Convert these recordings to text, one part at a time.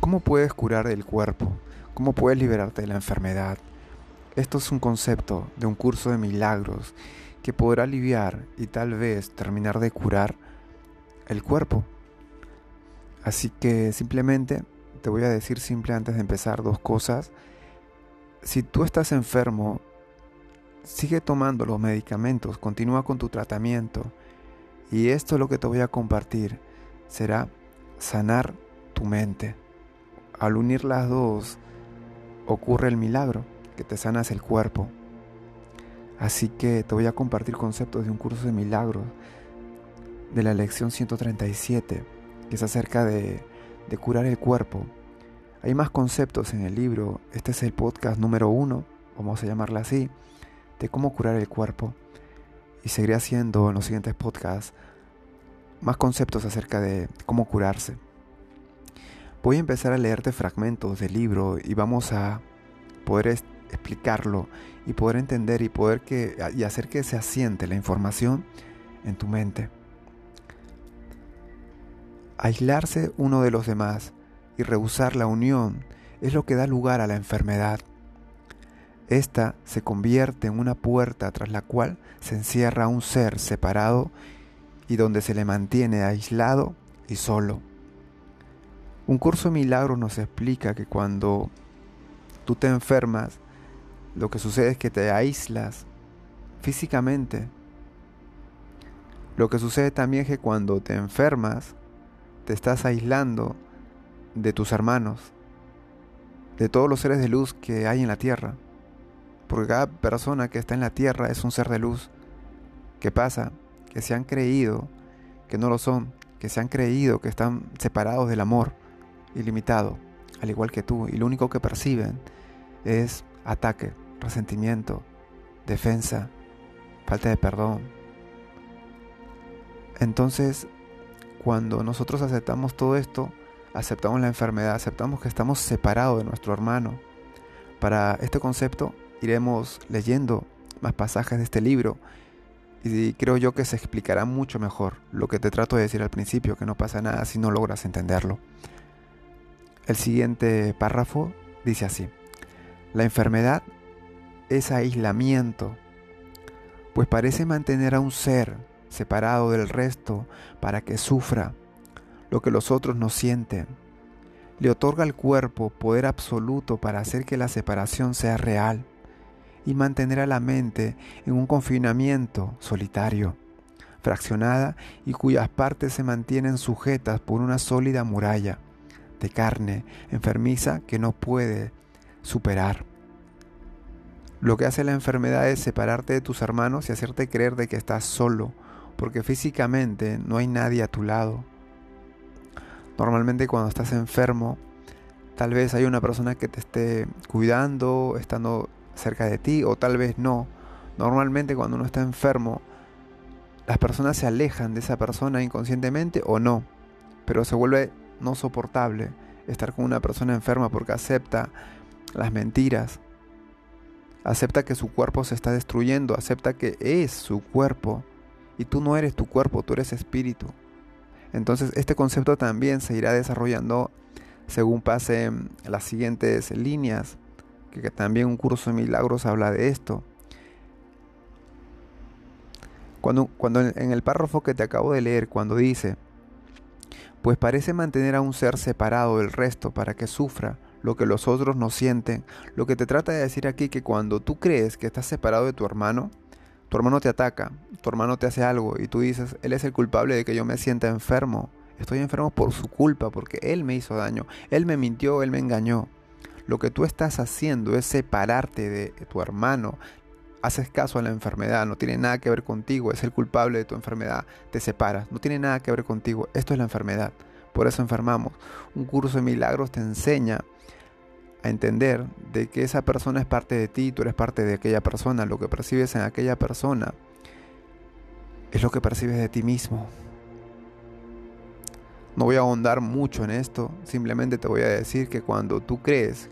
¿Cómo puedes curar el cuerpo? ¿Cómo puedes liberarte de la enfermedad? Esto es un concepto de un curso de milagros que podrá aliviar y tal vez terminar de curar el cuerpo. Así que simplemente te voy a decir simple antes de empezar dos cosas. Si tú estás enfermo, sigue tomando los medicamentos, continúa con tu tratamiento. Y esto lo que te voy a compartir será sanar tu mente. Al unir las dos, ocurre el milagro, que te sanas el cuerpo. Así que te voy a compartir conceptos de un curso de milagros de la lección 137, que es acerca de, curar el cuerpo. Hay más conceptos en el libro. Este es el podcast número uno, vamos a llamarla así, de cómo curar el cuerpo. Y seguiré haciendo en los siguientes podcasts más conceptos acerca de cómo curarse. Voy a empezar a leerte fragmentos del libro y vamos a poder explicarlo y poder entender y poder que y hacer que se asiente la información en tu mente. Aislarse uno de los demás y rehusar la unión es lo que da lugar a la enfermedad. Esta se convierte en una puerta tras la cual se encierra un ser separado y donde se le mantiene aislado y solo. Un curso de milagros nos explica que cuando tú te enfermas, lo que sucede es que te aíslas físicamente. Lo que sucede también es que cuando te enfermas, te estás aislando de tus hermanos, de todos los seres de luz que hay en la tierra. Porque cada persona que está en la tierra es un ser de luz. ¿Qué pasa? Que se han creído que no lo son, que se han creído que están separados del amor ilimitado, al igual que tú, y lo único que perciben es ataque, resentimiento, defensa, falta de perdón. Entonces, cuando nosotros aceptamos todo esto, aceptamos la enfermedad, aceptamos que estamos separados de nuestro hermano. Para este concepto iremos leyendo más pasajes de este libro y creo yo que se explicará mucho mejor lo que te trato de decir al principio, que no pasa nada si no logras entenderlo. El siguiente párrafo dice así, la enfermedad es aislamiento, pues parece mantener a un ser separado del resto para que sufra lo que los otros no sienten. Le otorga al cuerpo poder absoluto para hacer que la separación sea real y mantener a la mente en un confinamiento solitario, fraccionada y cuyas partes se mantienen sujetas por una sólida muralla de carne enfermiza que no puede superar. Lo que hace la enfermedad es separarte de tus hermanos y hacerte creer de que estás solo, porque físicamente no hay nadie a tu lado. Normalmente cuando estás enfermo, tal vez hay una persona que te esté cuidando, estando cerca de ti, o tal vez no. Normalmente cuando uno está enfermo, las personas se alejan de esa persona inconscientemente o no, pero se vuelve no soportable estar con una persona enferma porque acepta las mentiras, acepta que su cuerpo se está destruyendo, acepta que es su cuerpo y tú no eres tu cuerpo, tú eres espíritu. Entonces este concepto también se irá desarrollando según pasen las siguientes líneas, que también un curso de milagros habla de esto. Cuando, cuando en el párrafo que te acabo de leer, cuando dice, pues parece mantener a un ser separado del resto para que sufra lo que los otros no sienten, lo que te trata de decir aquí que cuando tú crees que estás separado de tu hermano, tu hermano te ataca, tu hermano te hace algo y tú dices, él es el culpable de que yo me sienta enfermo. Estoy enfermo por su culpa, porque él me hizo daño, él me mintió, él me engañó. Lo que tú estás haciendo es separarte de tu hermano. Haces caso a la enfermedad, no tiene nada que ver contigo, es el culpable de tu enfermedad, te separas, no tiene nada que ver contigo, esto es la enfermedad, por eso enfermamos. Un curso de milagros te enseña a entender de que esa persona es parte de ti, tú eres parte de aquella persona, lo que percibes en aquella persona es lo que percibes de ti mismo. No voy a ahondar mucho en esto, simplemente te voy a decir que cuando tú crees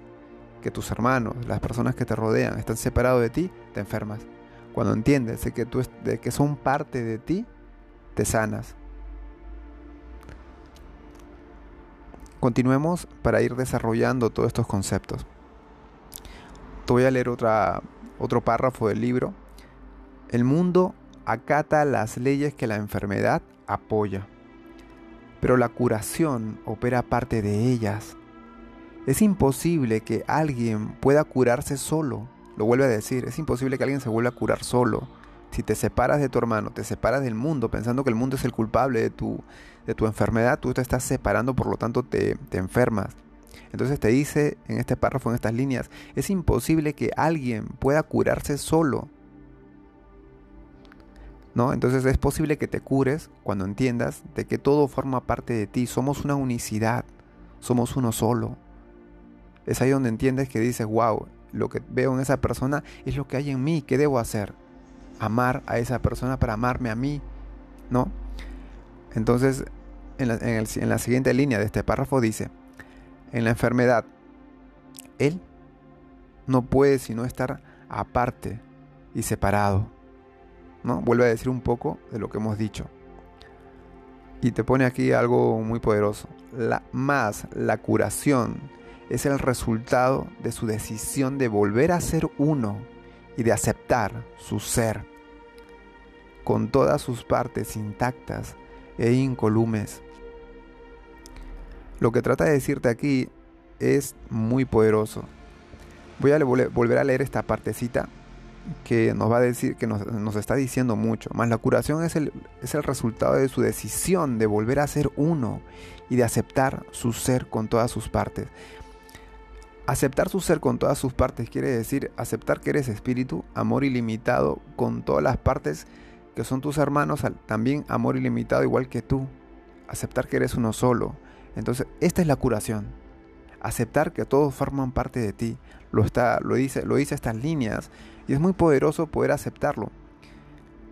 que tus hermanos, las personas que te rodean, están separados de ti, te enfermas. Cuando entiendes de que, tú, de que son parte de ti, te sanas. Continuemos para ir desarrollando todos estos conceptos. Voy a leer otra, otro párrafo del libro. El mundo acata las leyes que la enfermedad apoya, pero la curación opera parte de ellas. Es imposible que alguien pueda curarse solo. Lo vuelve a decir, es imposible que alguien se vuelva a curar solo. Si te separas de tu hermano, te separas del mundo pensando que el mundo es el culpable de tu, de tu enfermedad, tú te estás separando, por lo tanto te, te enfermas. Entonces te dice en este párrafo, en estas líneas, es imposible que alguien pueda curarse solo. ¿No? Entonces es posible que te cures cuando entiendas de que todo forma parte de ti. Somos una unicidad, somos uno solo. Es ahí donde entiendes que dices, wow, lo que veo en esa persona es lo que hay en mí, ¿qué debo hacer? Amar a esa persona para amarme a mí, ¿no? Entonces, en la, en la siguiente línea de este párrafo dice, en la enfermedad, él no puede sino estar aparte y separado. ¿no? Vuelve a decir un poco de lo que hemos dicho. Y te pone aquí algo muy poderoso. La, más la curación es el resultado de su decisión de volver a ser uno y de aceptar su ser con todas sus partes intactas e incolumes. Lo que trata de decirte aquí es muy poderoso. Voy a volver a leer esta partecita que nos va a decir, que nos, está diciendo mucho. Más la curación es el, es el resultado de su decisión de volver a ser uno y de aceptar su ser con todas sus partes. Aceptar su ser con todas sus partes quiere decir aceptar que eres espíritu, amor ilimitado con todas las partes que son tus hermanos, también amor ilimitado igual que tú. Aceptar que eres uno solo entonces, esta es la curación. Aceptar que todos forman parte de ti. Lo, está, lo, dice, lo dice estas líneas y es muy poderoso poder aceptarlo.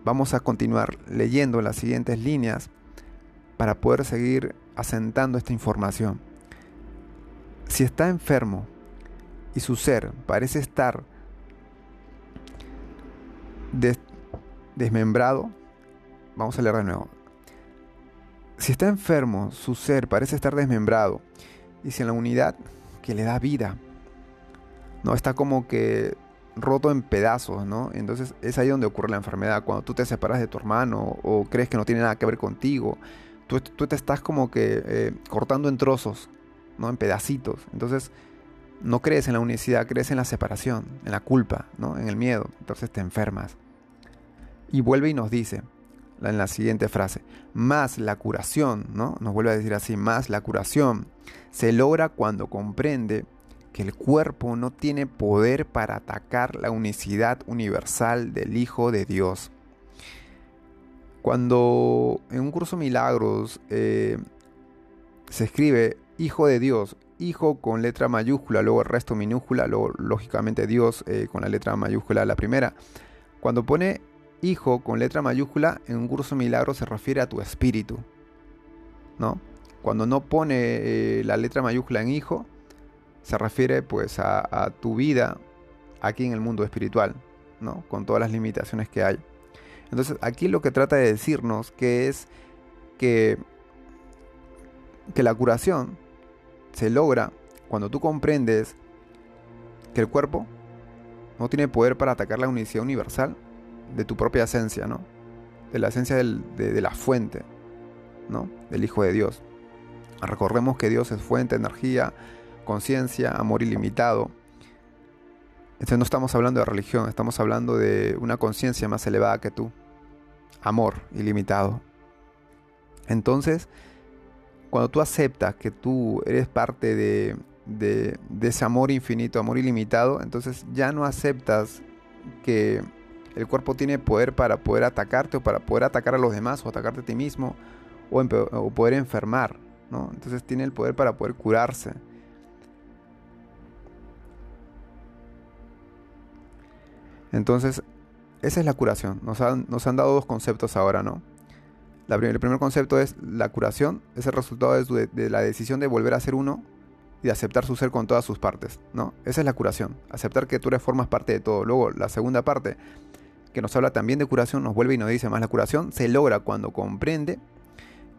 Vamos a continuar leyendo las siguientes líneas para poder seguir asentando esta información. Si está enfermo y su ser parece estar desmembrado, vamos a leer de nuevo. Si está enfermo, su ser parece estar desmembrado. Y si en la unidad que le da vida, no está como que roto en pedazos, ¿no? Entonces es ahí donde ocurre la enfermedad. Cuando tú te separas de tu hermano o crees que no tiene nada que ver contigo, tú, te estás como que eh, cortando en trozos, ¿no? En pedacitos. Entonces no crees en la unicidad, crees en la separación, en la culpa, ¿no? En el miedo. Entonces te enfermas. Y vuelve y nos dice, en la siguiente frase. Más la curación, ¿no? Nos vuelve a decir así, más la curación se logra cuando comprende que el cuerpo no tiene poder para atacar la unicidad universal del Hijo de Dios. Cuando en un curso milagros eh, se escribe Hijo de Dios, Hijo con letra mayúscula, luego el resto minúscula, luego lógicamente Dios eh, con la letra mayúscula la primera. Cuando pone hijo con letra mayúscula en un curso milagro se refiere a tu espíritu. ¿No? Cuando no pone eh, la letra mayúscula en hijo, se refiere pues a, tu vida aquí en el mundo espiritual, ¿no? Con todas las limitaciones que hay. Entonces aquí lo que trata de decirnos que es que, que la curación se logra cuando tú comprendes que el cuerpo no tiene poder para atacar la unicidad universal de tu propia esencia, ¿no? De la esencia de, la fuente, ¿no? Del Hijo de Dios. Recordemos que Dios es fuente, energía, conciencia, amor ilimitado. Entonces no estamos hablando de religión, estamos hablando de una conciencia más elevada que tú. Amor ilimitado. Entonces, cuando tú aceptas que tú eres parte de, de, ese amor infinito, amor ilimitado, entonces ya no aceptas que el cuerpo tiene poder para poder atacarte o para poder atacar a los demás o atacarte a ti mismo o, poder enfermar. ¿no? Entonces tiene el poder para poder curarse. Entonces, esa es la curación. Nos han, nos han dado dos conceptos ahora, ¿no? El primer concepto es la curación, es el resultado de, de, la decisión de volver a ser uno y de aceptar su ser con todas sus partes, ¿no? Esa es la curación, aceptar que tú eres formas parte de todo. Luego, la segunda parte que nos habla también de curación, nos vuelve y nos dice más, la curación se logra cuando comprende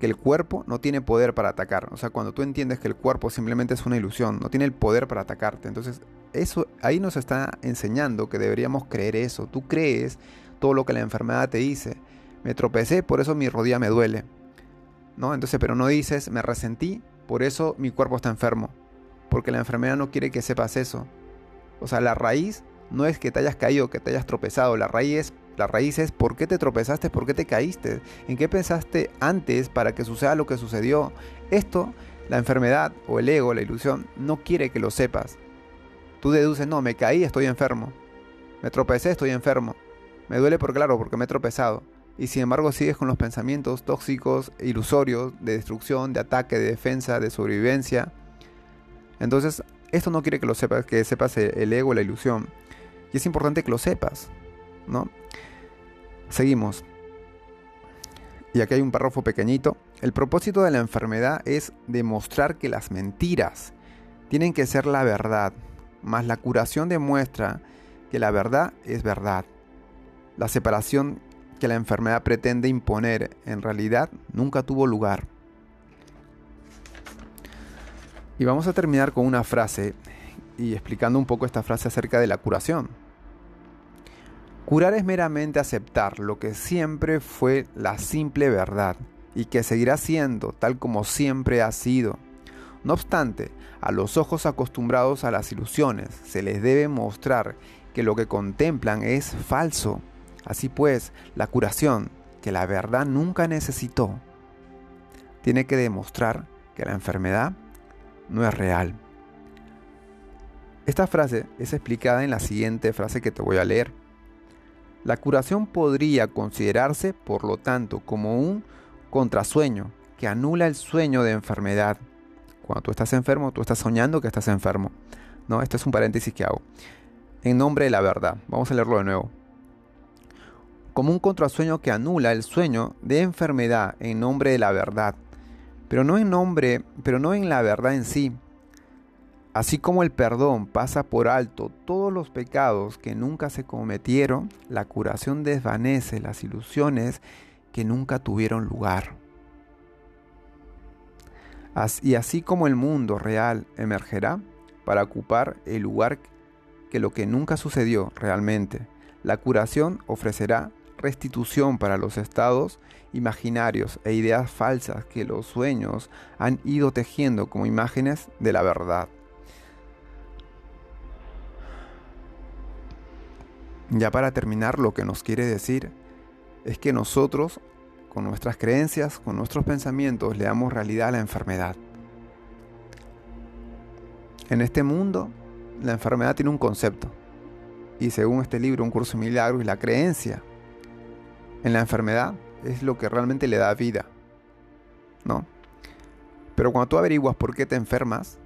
que el cuerpo no tiene poder para atacar. O sea, cuando tú entiendes que el cuerpo simplemente es una ilusión, no tiene el poder para atacarte. Entonces, eso ahí nos está enseñando que deberíamos creer eso. Tú crees todo lo que la enfermedad te dice. Me tropecé, por eso mi rodilla me duele. ¿No? Entonces, pero no dices, me resentí, por eso mi cuerpo está enfermo. Porque la enfermedad no quiere que sepas eso. O sea, la raíz no es que te hayas caído, que te hayas tropezado. La raíz es la raíz es por qué te tropezaste, por qué te caíste, en qué pensaste antes para que suceda lo que sucedió. Esto, la enfermedad o el ego, la ilusión, no quiere que lo sepas. Tú deduces, no, me caí, estoy enfermo. Me tropecé, estoy enfermo. Me duele por claro, porque me he tropezado. Y sin embargo sigues con los pensamientos tóxicos, ilusorios, de destrucción, de ataque, de defensa, de sobrevivencia. Entonces, esto no quiere que lo sepas, que sepas el ego, la ilusión. Y es importante que lo sepas, ¿no? Seguimos. Y aquí hay un párrafo pequeñito. El propósito de la enfermedad es demostrar que las mentiras tienen que ser la verdad, mas la curación demuestra que la verdad es verdad. La separación que la enfermedad pretende imponer en realidad nunca tuvo lugar. Y vamos a terminar con una frase y explicando un poco esta frase acerca de la curación. Curar es meramente aceptar lo que siempre fue la simple verdad y que seguirá siendo tal como siempre ha sido. No obstante, a los ojos acostumbrados a las ilusiones se les debe mostrar que lo que contemplan es falso. Así pues, la curación, que la verdad nunca necesitó, tiene que demostrar que la enfermedad no es real. Esta frase es explicada en la siguiente frase que te voy a leer. La curación podría considerarse, por lo tanto, como un contrasueño que anula el sueño de enfermedad. Cuando tú estás enfermo, tú estás soñando que estás enfermo. No, esto es un paréntesis que hago. En nombre de la verdad. Vamos a leerlo de nuevo. Como un contrasueño que anula el sueño de enfermedad en nombre de la verdad. Pero no en nombre, pero no en la verdad en sí, Así como el perdón pasa por alto todos los pecados que nunca se cometieron, la curación desvanece las ilusiones que nunca tuvieron lugar. Y así como el mundo real emergerá para ocupar el lugar que lo que nunca sucedió realmente, la curación ofrecerá restitución para los estados imaginarios e ideas falsas que los sueños han ido tejiendo como imágenes de la verdad. Ya para terminar, lo que nos quiere decir es que nosotros, con nuestras creencias, con nuestros pensamientos, le damos realidad a la enfermedad. En este mundo, la enfermedad tiene un concepto. Y según este libro, Un curso de milagros, y la creencia en la enfermedad es lo que realmente le da vida. ¿No? Pero cuando tú averiguas por qué te enfermas,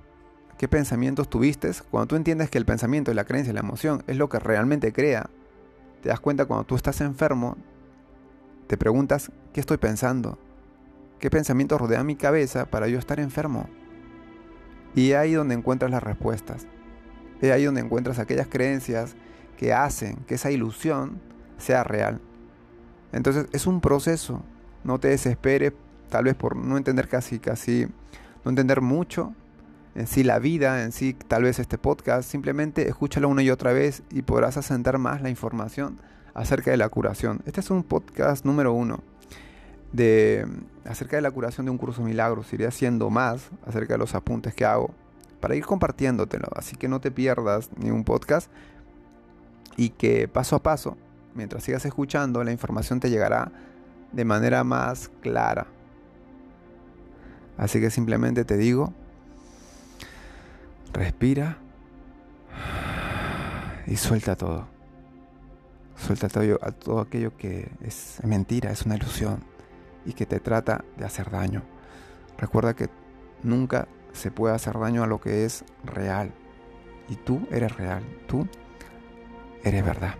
qué pensamientos tuviste, cuando tú entiendes que el pensamiento, la creencia, la emoción es lo que realmente crea, te das cuenta cuando tú estás enfermo, te preguntas, ¿qué estoy pensando? ¿Qué pensamientos rodean mi cabeza para yo estar enfermo? Y ahí donde encuentras las respuestas. Es ahí donde encuentras aquellas creencias que hacen que esa ilusión sea real. Entonces es un proceso. No te desesperes, tal vez por no entender casi, casi, no entender mucho, en sí la vida, en sí tal vez este podcast, simplemente escúchalo una y otra vez y podrás asentar más la información acerca de la curación. Este es un podcast número uno de acerca de la curación de un curso de milagros. Iré haciendo más acerca de los apuntes que hago para ir compartiéndotelo. Así que no te pierdas ni un podcast y que paso a paso, mientras sigas escuchando, la información te llegará de manera más clara. Así que simplemente te digo, Respira y suelta todo. Suelta todo, todo aquello que es mentira, es una ilusión y que te trata de hacer daño. Recuerda que nunca se puede hacer daño a lo que es real. Y tú eres real, tú eres verdad.